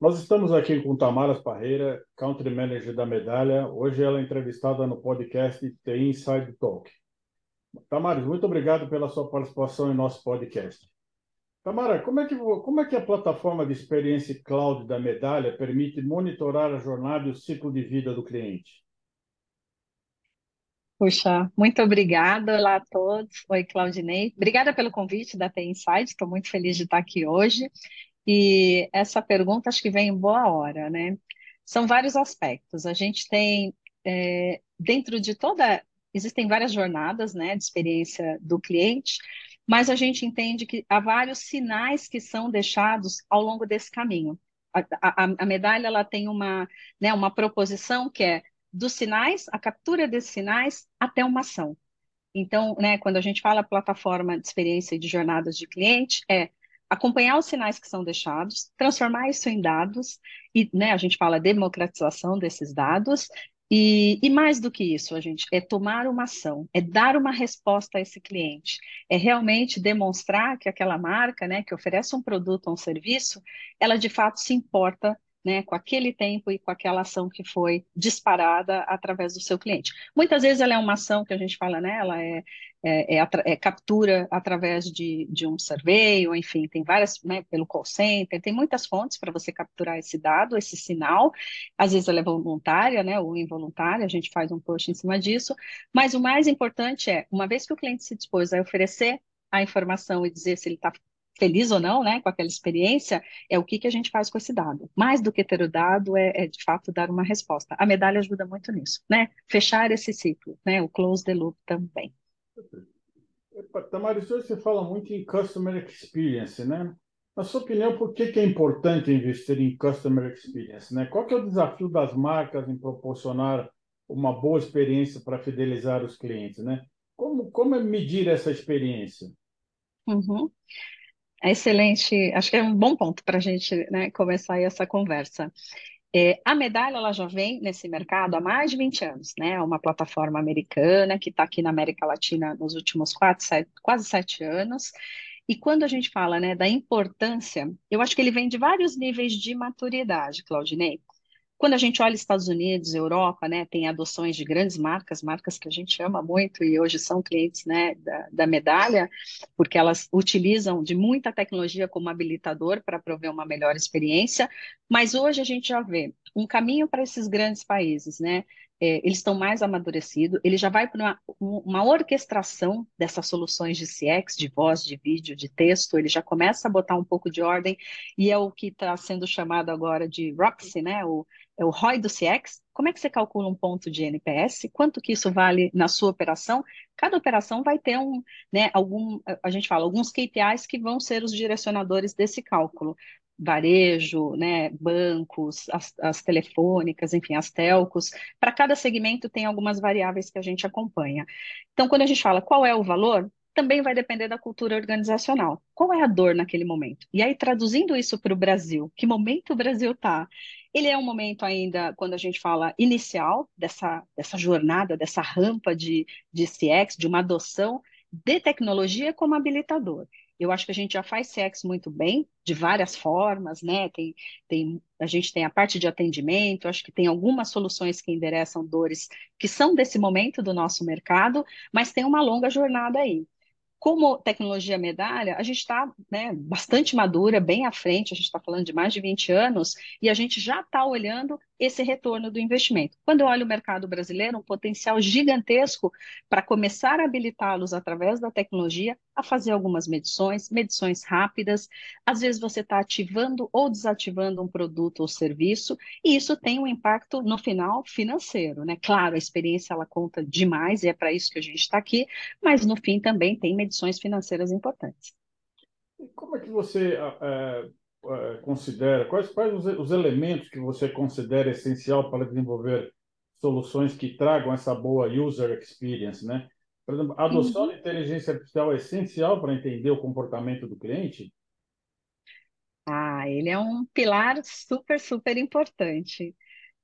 Nós estamos aqui com Tamaras Parreira, Country Manager da Medalha. Hoje ela é entrevistada no podcast The Inside Talk. Tamaras, muito obrigado pela sua participação em nosso podcast. Tamara, como é, que, como é que a plataforma de experiência cloud da Medalha permite monitorar a jornada e o ciclo de vida do cliente? Puxa, muito obrigada. Olá a todos. Oi, Claudinei. Obrigada pelo convite da The Inside. Estou muito feliz de estar aqui hoje. E essa pergunta acho que vem em boa hora, né? São vários aspectos. A gente tem, é, dentro de toda, existem várias jornadas, né, de experiência do cliente, mas a gente entende que há vários sinais que são deixados ao longo desse caminho. A, a, a medalha ela tem uma, né, uma proposição que é dos sinais, a captura desses sinais até uma ação. Então, né, quando a gente fala plataforma de experiência e de jornadas de cliente, é acompanhar os sinais que são deixados, transformar isso em dados, e né, a gente fala democratização desses dados, e, e, mais do que isso, a gente é tomar uma ação, é dar uma resposta a esse cliente, é realmente demonstrar que aquela marca, né, que oferece um produto ou um serviço, ela de fato se importa né, com aquele tempo e com aquela ação que foi disparada através do seu cliente. Muitas vezes ela é uma ação que a gente fala, né, ela é, é, é, é captura através de, de um survey, ou enfim, tem várias, né, pelo call center, tem muitas fontes para você capturar esse dado, esse sinal, às vezes ela é voluntária, né, ou involuntária, a gente faz um post em cima disso, mas o mais importante é, uma vez que o cliente se dispôs a oferecer a informação e dizer se ele está feliz ou não, né, com aquela experiência, é o que, que a gente faz com esse dado. Mais do que ter o dado, é, é, de fato dar uma resposta. A medalha ajuda muito nisso, né? Fechar esse ciclo, né? O close the loop também. Tamara, você fala muito em customer experience, né? Na sua opinião, por que, que é importante investir em customer experience, né? Qual que é o desafio das marcas em proporcionar uma boa experiência para fidelizar os clientes, né? Como, como é medir essa experiência? Uhum. É excelente, acho que é um bom ponto para a gente né, começar essa conversa. É, a medalha ela já vem nesse mercado há mais de 20 anos, né? É uma plataforma americana que está aqui na América Latina nos últimos quatro, sete, quase sete anos. E quando a gente fala né, da importância, eu acho que ele vem de vários níveis de maturidade, Claudinei. Quando a gente olha Estados Unidos, Europa, né, tem adoções de grandes marcas, marcas que a gente ama muito e hoje são clientes né, da, da medalha, porque elas utilizam de muita tecnologia como habilitador para prover uma melhor experiência, mas hoje a gente já vê um caminho para esses grandes países, né? É, eles estão mais amadurecidos, ele já vai para uma, uma, orquestração dessas soluções de CX, de voz, de vídeo, de texto, ele já começa a botar um pouco de ordem, e é o que está sendo chamado agora de ROXY, né? O, é o ROI do CX. Como é que você calcula um ponto de NPS? Quanto que isso vale na sua operação? Cada operação vai ter um, né, algum, a gente fala, alguns KPIs que vão ser os direcionadores desse cálculo varejo, né, bancos, as, as, telefônicas, enfim, as telcos. Para cada segmento tem algumas variáveis que a gente acompanha. Então, quando a gente fala qual é o valor, também vai depender da cultura organizacional. Qual é a dor naquele momento? E aí, traduzindo isso para o Brasil, que momento o Brasil está? Ele é um momento ainda, quando a gente fala inicial dessa, dessa jornada, dessa rampa de, de CX, de uma adoção de tecnologia como habilitador. Eu acho que a gente já faz sexo muito bem, de várias formas, né? Tem, tem, a gente tem a parte de atendimento, acho que tem algumas soluções que endereçam dores que são desse momento do nosso mercado, mas tem uma longa jornada aí como tecnologia medalha, a gente está né, bastante madura, bem à frente, a gente está falando de mais de 20 anos, e a gente já está olhando esse retorno do investimento. Quando eu olho o mercado brasileiro, um potencial gigantesco para começar a habilitá-los através da tecnologia a fazer algumas medições, medições rápidas. Às vezes você está ativando ou desativando um produto ou serviço, e isso tem um impacto no final financeiro, né? Claro, a experiência ela conta demais, e é para isso que a gente está aqui, mas no fim também tem medições financeiras importantes. Como é que você é, considera, quais, quais os, os elementos que você considera essencial para desenvolver soluções que tragam essa boa user experience, né? Por exemplo, a adoção uhum. de inteligência artificial é essencial para entender o comportamento do cliente? Ah, ele é um pilar super, super importante.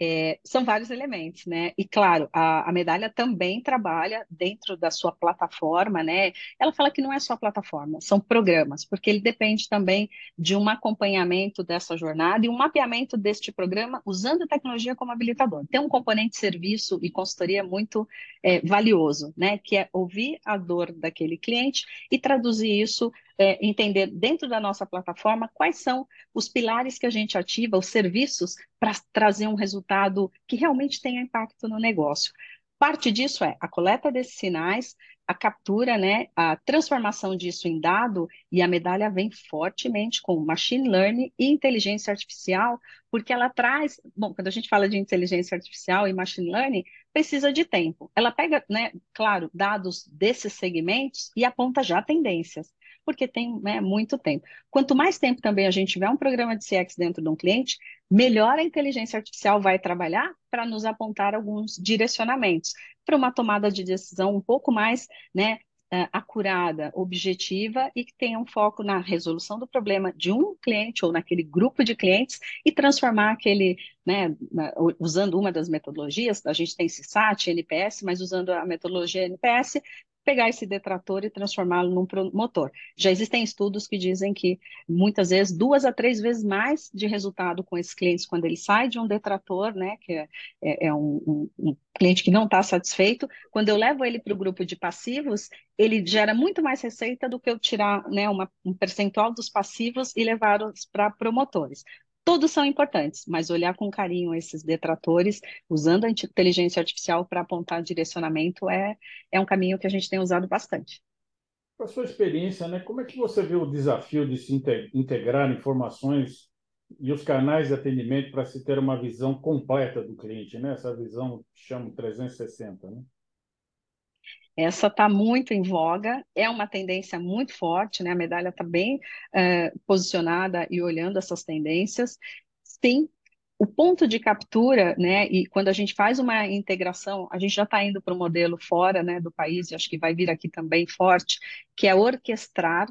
É, são vários elementos, né? E claro, a, a, medalha também trabalha dentro da sua plataforma, né? Ela fala que não é só plataforma, são programas, porque ele depende também de um acompanhamento dessa jornada e um mapeamento deste programa usando a tecnologia como habilitador. Tem um componente de serviço e consultoria muito é, valioso, né? Que é ouvir a dor daquele cliente e traduzir isso é, entender dentro da nossa plataforma quais são os pilares que a gente ativa, os serviços, para trazer um resultado que realmente tenha impacto no negócio. Parte disso é a coleta desses sinais, a captura, né, a transformação disso em dado, e a medalha vem fortemente com machine learning e inteligência artificial, porque ela traz, bom, quando a gente fala de inteligência artificial e machine learning, precisa de tempo. Ela pega, né, claro, dados desses segmentos e aponta já tendências porque tem né, muito tempo. Quanto mais tempo também a gente tiver um programa de CX dentro de um cliente, melhor a inteligência artificial vai trabalhar para nos apontar alguns direcionamentos para uma tomada de decisão um pouco mais né, uh, acurada, objetiva e que tenha um foco na resolução do problema de um cliente ou naquele grupo de clientes e transformar aquele, né, usando uma das metodologias, a gente tem CSAT, NPS, mas usando a metodologia NPS, pegar esse detrator e transformá-lo num motor. Já existem estudos que dizem que muitas vezes duas a três vezes mais de resultado com esses clientes quando ele sai de um detrator, né, que é, é, é um, um, um, cliente que não está satisfeito, quando eu levo ele para o grupo de passivos, ele gera muito mais receita do que eu tirar né, uma, um percentual dos passivos e levá-los para promotores. Todos são importantes, mas olhar com carinho esses detratores, usando a inteligência artificial para apontar direcionamento, é, é um caminho que a gente tem usado bastante. Com a sua experiência, né, como é que você vê o desafio de se integrar informações e os canais de atendimento para se ter uma visão completa do cliente, né? essa visão que chamo 360? Né? Essa está muito em voga, é uma tendência muito forte, né? A medalha está bem é, posicionada e olhando essas tendências. Sim, o ponto de captura, né? E quando a gente faz uma integração, a gente já está indo para o modelo fora, né, do país, e acho que vai vir aqui também forte, que é orquestrar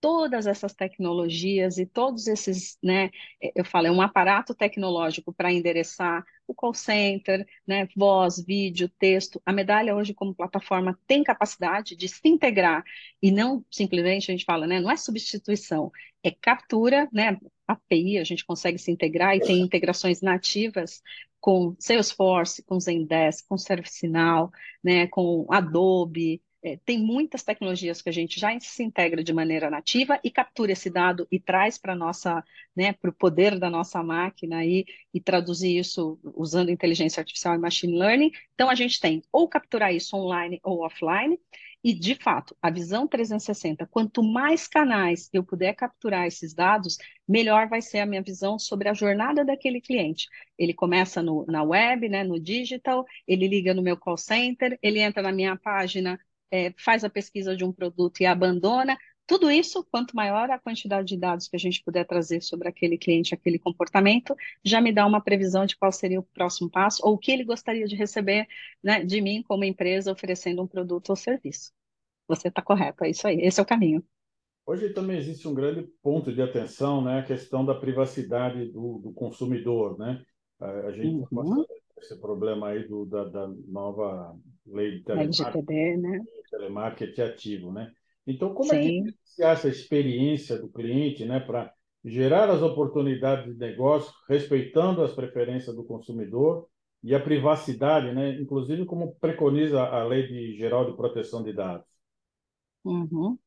todas essas tecnologias e todos esses, né, eu falo, é um aparato tecnológico para endereçar o call center, né, voz, vídeo, texto. A medalha hoje como plataforma tem capacidade de se integrar e não simplesmente a gente fala, né, não é substituição, é captura, né, API, a gente consegue se integrar e tem integrações nativas com Salesforce, com Zendesk, com ServiceNow, né, com Adobe, é, tem muitas tecnologias que a gente já se integra de maneira nativa e captura esse dado e traz para nossa, né, para o poder da nossa máquina e, e traduzir isso usando inteligência artificial e machine learning. Então a gente tem ou capturar isso online ou offline. E, de fato, a visão 360, quanto mais canais eu puder capturar esses dados, melhor vai ser a minha visão sobre a jornada daquele cliente. Ele começa no, na web, né, no digital, ele liga no meu call center, ele entra na minha página é, faz a pesquisa de um produto e abandona. Tudo isso, quanto maior a quantidade de dados que a gente puder trazer sobre aquele cliente, aquele comportamento, já me dá uma previsão de qual seria o próximo passo ou o que ele gostaria de receber né, de mim como empresa oferecendo um produto ou serviço. Você está correto, é isso aí, esse é o caminho. Hoje também existe um grande ponto de atenção, né, a questão da privacidade do, do consumidor, né? A gente uhum esse problema aí do, da, da nova lei de telemarketing, né? telemarketing ativo, né? Então, como Sim. é que se acha a experiência do cliente, né, para gerar as oportunidades de negócio, respeitando as preferências do consumidor e a privacidade, né, inclusive como preconiza a Lei de Geral de Proteção de Dados? Uhum.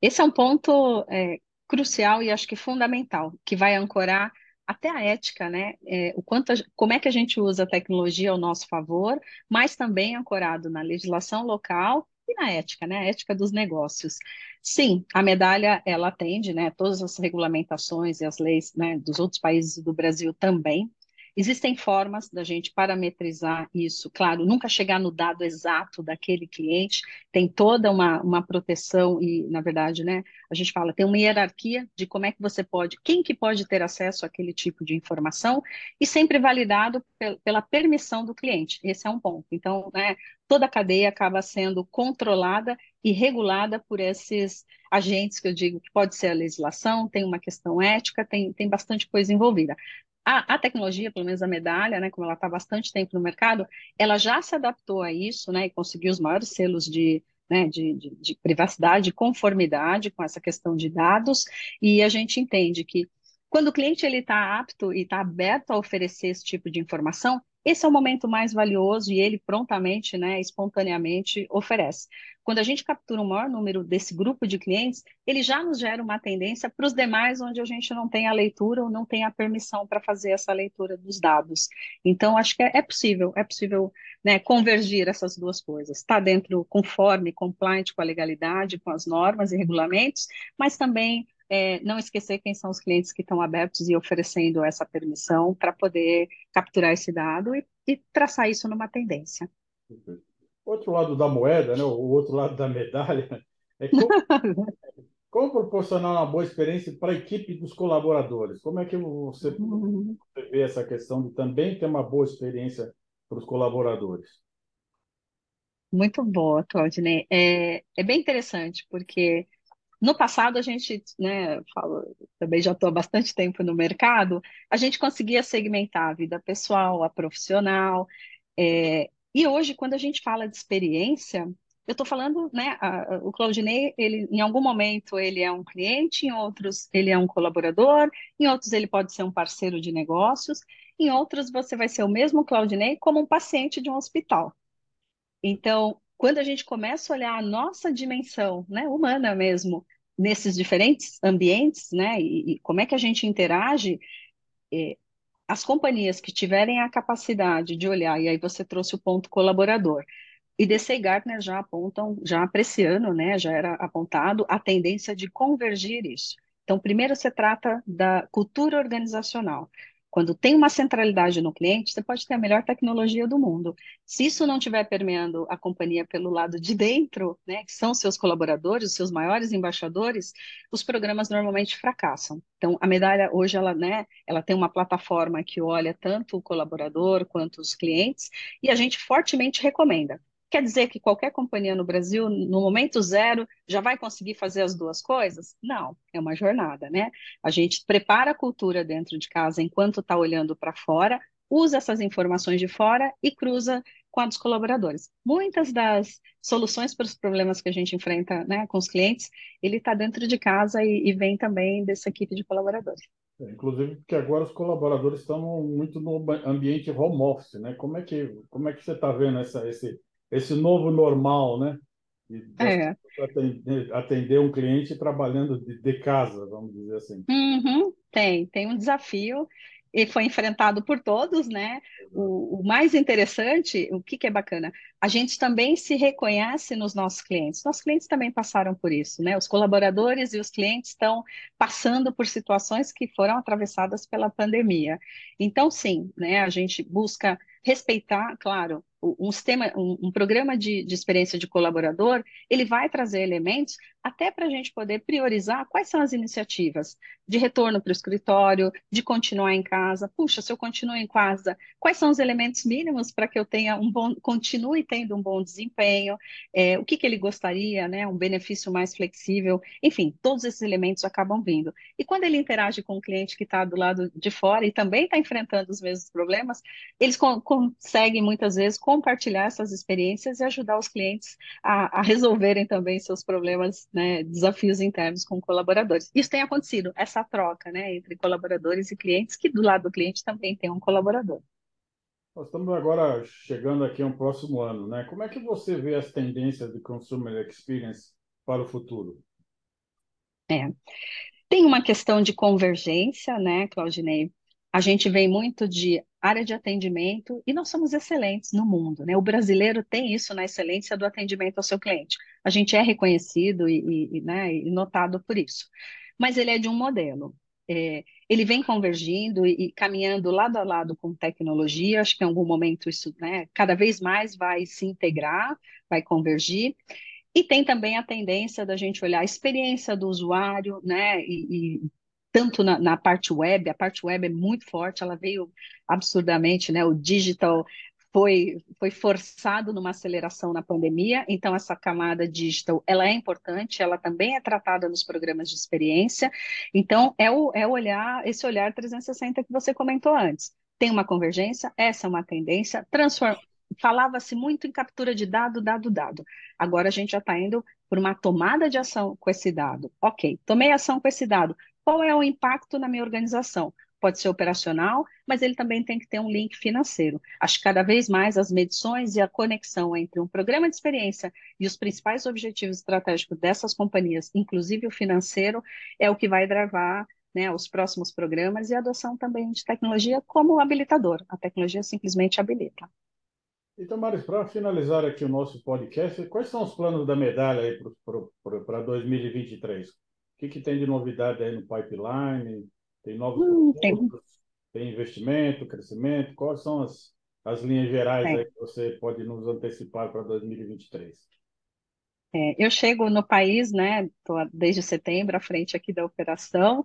Esse é um ponto é, crucial e acho que fundamental, que vai ancorar até a ética, né? É, o quanto, a, como é que a gente usa a tecnologia ao nosso favor, mas também ancorado na legislação local e na ética, né? A ética dos negócios. Sim, a medalha ela atende, né? Todas as regulamentações e as leis, né? Dos outros países do Brasil também. Existem formas da gente parametrizar isso, claro, nunca chegar no dado exato daquele cliente, tem toda uma, uma proteção e, na verdade, né, a gente fala, tem uma hierarquia de como é que você pode, quem que pode ter acesso àquele tipo de informação e sempre validado pela permissão do cliente, esse é um ponto. Então, né, toda a cadeia acaba sendo controlada e regulada por esses agentes que eu digo que pode ser a legislação, tem uma questão ética, tem, tem bastante coisa envolvida a, a, tecnologia, pelo menos a medalha, né, como ela está bastante tempo no mercado, ela já se adaptou a isso, né, e conseguiu os maiores selos de, né, de, de, de privacidade, de conformidade com essa questão de dados, e a gente entende que quando o cliente ele está apto e está aberto a oferecer esse tipo de informação, esse é o momento mais valioso e ele prontamente, né, espontaneamente oferece. Quando a gente captura um maior número desse grupo de clientes, ele já nos gera uma tendência para os demais onde a gente não tem a leitura ou não tem a permissão para fazer essa leitura dos dados. Então, acho que é, é possível, é possível né, convergir essas duas coisas. Está dentro, conforme, compliant com a legalidade, com as normas e regulamentos, mas também é, não esquecer quem são os clientes que estão abertos e oferecendo essa permissão para poder capturar esse dado e, e, traçar isso numa tendência. Outro lado da moeda, né, o outro lado da medalha, é como, como proporcionar uma boa experiência para a equipe dos colaboradores? Como é que você, uhum. você vê essa questão de também ter uma boa experiência para os colaboradores? Muito boa, Claudinei. É, é bem interessante, porque no passado, a gente, né, falo, também já estou há bastante tempo no mercado, a gente conseguia segmentar a vida pessoal, a profissional, é, e hoje, quando a gente fala de experiência, eu estou falando, né, a, o Claudinei, ele, em algum momento ele é um cliente, em outros ele é um colaborador, em outros ele pode ser um parceiro de negócios, em outros você vai ser o mesmo Claudinei como um paciente de um hospital. Então, quando a gente começa a olhar a nossa dimensão, né, humana mesmo, nesses diferentes ambientes, né, e, e como é que a gente interage, é, as companhias que tiverem a capacidade de olhar, e aí você trouxe o ponto colaborador, e DC e Gartner já apontam, já apreciando, né, já era apontado a tendência de convergir isso. Então, primeiro se trata da cultura organizacional. Quando tem uma centralidade no cliente, você pode ter a melhor tecnologia do mundo. Se isso não estiver permeando a companhia pelo lado de dentro, né, que são seus colaboradores, seus maiores embaixadores, os programas normalmente fracassam. Então, a medalha hoje ela, né, ela tem uma plataforma que olha tanto o colaborador quanto os clientes, e a gente fortemente recomenda. Quer dizer que qualquer companhia no Brasil, no momento zero, já vai conseguir fazer as duas coisas? Não, é uma jornada, né? A gente prepara a cultura dentro de casa enquanto está olhando para fora, usa essas informações de fora e cruza com a dos colaboradores. Muitas das soluções para os problemas que a gente enfrenta né, com os clientes, ele está dentro de casa e, e, vem também dessa equipe de colaboradores. É, inclusive porque agora os colaboradores estão muito no ambiente home office, né? Como é que como é que você está vendo essa, esse esse novo normal, né? É. Atender, atender, um cliente trabalhando de, de casa, vamos dizer assim. Uhum, tem, tem um desafio e foi enfrentado por todos, né? O, o, mais interessante, o que, que é bacana, a gente também se reconhece nos nossos clientes. Nossos clientes também passaram por isso, né? Os colaboradores e os clientes estão passando por situações que foram atravessadas pela pandemia. Então, sim, né? A gente busca respeitar, claro, um sistema, um, um programa de, de, experiência de colaborador, ele vai trazer elementos até para a gente poder priorizar quais são as iniciativas de retorno para o escritório, de continuar em casa. Puxa, se eu continuo em casa, quais são os elementos mínimos para que eu tenha um bom, continue tendo um bom desempenho? É, o que, que ele gostaria, né? Um benefício mais flexível. Enfim, todos esses elementos acabam vindo. E quando ele interage com o cliente que está do lado de fora e também está enfrentando os mesmos problemas, eles con conseguem muitas vezes compartilhar essas experiências e ajudar os clientes a, a resolverem também seus problemas né, desafios internos com colaboradores. Isso tem acontecido, essa troca né, entre colaboradores e clientes, que do lado do cliente também tem um colaborador. Nós estamos agora chegando aqui a um próximo ano, né? Como é que você vê as tendências de consumer experience para o futuro? É. Tem uma questão de convergência, né, Claudinei? A gente vem muito de área de atendimento e nós somos excelentes no mundo, né? O brasileiro tem isso na excelência do atendimento ao seu cliente. A gente é reconhecido e, e, né, e notado por isso. Mas ele é de um modelo. É, ele vem convergindo e, e, caminhando lado a lado com tecnologia. Acho que em algum momento isso, né, cada vez mais vai se integrar, vai convergir. E tem também a tendência da gente olhar a experiência do usuário, né, e, e tanto na, na, parte web, a parte web é muito forte, ela veio absurdamente, né? O digital foi, foi forçado numa aceleração na pandemia, então essa camada digital ela é importante, ela também é tratada nos programas de experiência, então é o, é olhar, esse olhar 360 que você comentou antes. Tem uma convergência, essa é uma tendência, transforma, falava-se muito em captura de dado, dado, dado. Agora a gente já está indo por uma tomada de ação com esse dado. Ok, tomei ação com esse dado. Qual é o impacto na minha organização? Pode ser operacional, mas ele também tem que ter um link financeiro. Acho que cada vez mais as medições e a conexão entre um programa de experiência e os principais objetivos estratégicos dessas companhias, inclusive o financeiro, é o que vai drivar né, os próximos programas e a adoção também de tecnologia como habilitador. A tecnologia simplesmente habilita. Então, Maris, para finalizar aqui o nosso podcast, quais são os planos da medalha para 2023? O que, que, tem de novidade aí no pipeline? Tem novos hum, tem. tem. investimento, crescimento? Quais são as, as linhas gerais aí que você pode nos antecipar para 2023? É, eu chego no país, né? Estou desde setembro à frente aqui da operação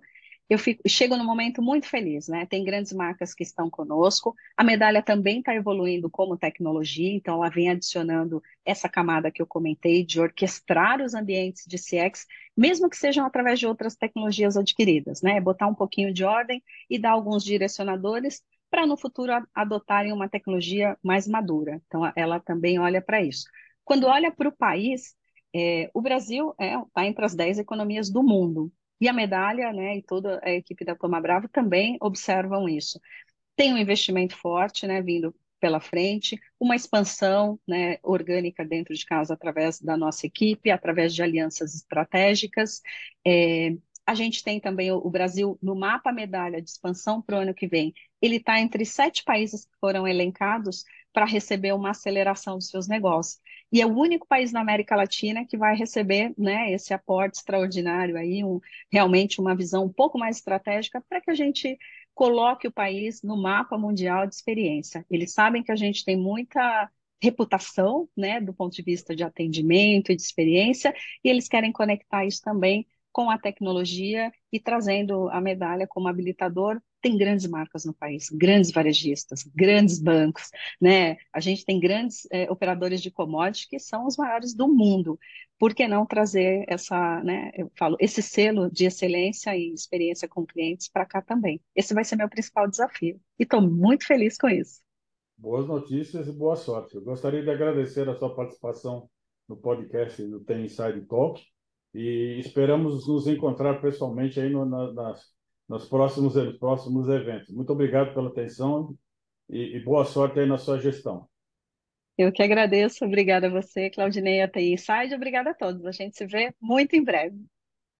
eu fico, chego num momento muito feliz, né? Tem grandes marcas que estão conosco. A medalha também está evoluindo como tecnologia, então ela vem adicionando essa camada que eu comentei de orquestrar os ambientes de CX, mesmo que sejam através de outras tecnologias adquiridas, né? Botar um pouquinho de ordem e dar alguns direcionadores para no futuro adotarem uma tecnologia mais madura. Então ela também olha para isso. Quando olha para o país, é, o Brasil está é, tá entre as 10 economias do mundo. E a medalha, né, e toda a equipe da Toma Bravo também observam isso. Tem um investimento forte, né, vindo pela frente, uma expansão né, orgânica dentro de casa através da nossa equipe, através de alianças estratégicas. É, a gente tem também o, o, Brasil no mapa medalha de expansão para o ano que vem. Ele está entre sete países que foram elencados para receber uma aceleração dos seus negócios. E é o único país na América Latina que vai receber né, esse aporte extraordinário aí, um, realmente uma visão um pouco mais estratégica para que a gente coloque o país no mapa mundial de experiência. Eles sabem que a gente tem muita reputação, né, do ponto de vista de atendimento e de experiência, e eles querem conectar isso também com a tecnologia e trazendo a medalha como habilitador. Tem grandes marcas no país, grandes varejistas, grandes bancos, né? A gente tem grandes é, operadores de commodities que são os maiores do mundo. Por que não trazer essa, né? Eu falo, esse selo de excelência e experiência com clientes para cá também? Esse vai ser meu principal desafio e estou muito feliz com isso. Boas notícias e boa sorte. Eu gostaria de agradecer a sua participação no podcast do Tem Inside Talk e esperamos nos encontrar pessoalmente aí no, na, nas, nos, próximos, nos próximos eventos. Muito obrigado pela atenção e, e, boa sorte aí na sua gestão. Eu que agradeço. Obrigada a você, Claudinei, a TI. Obrigada a todos. A gente se vê muito em breve.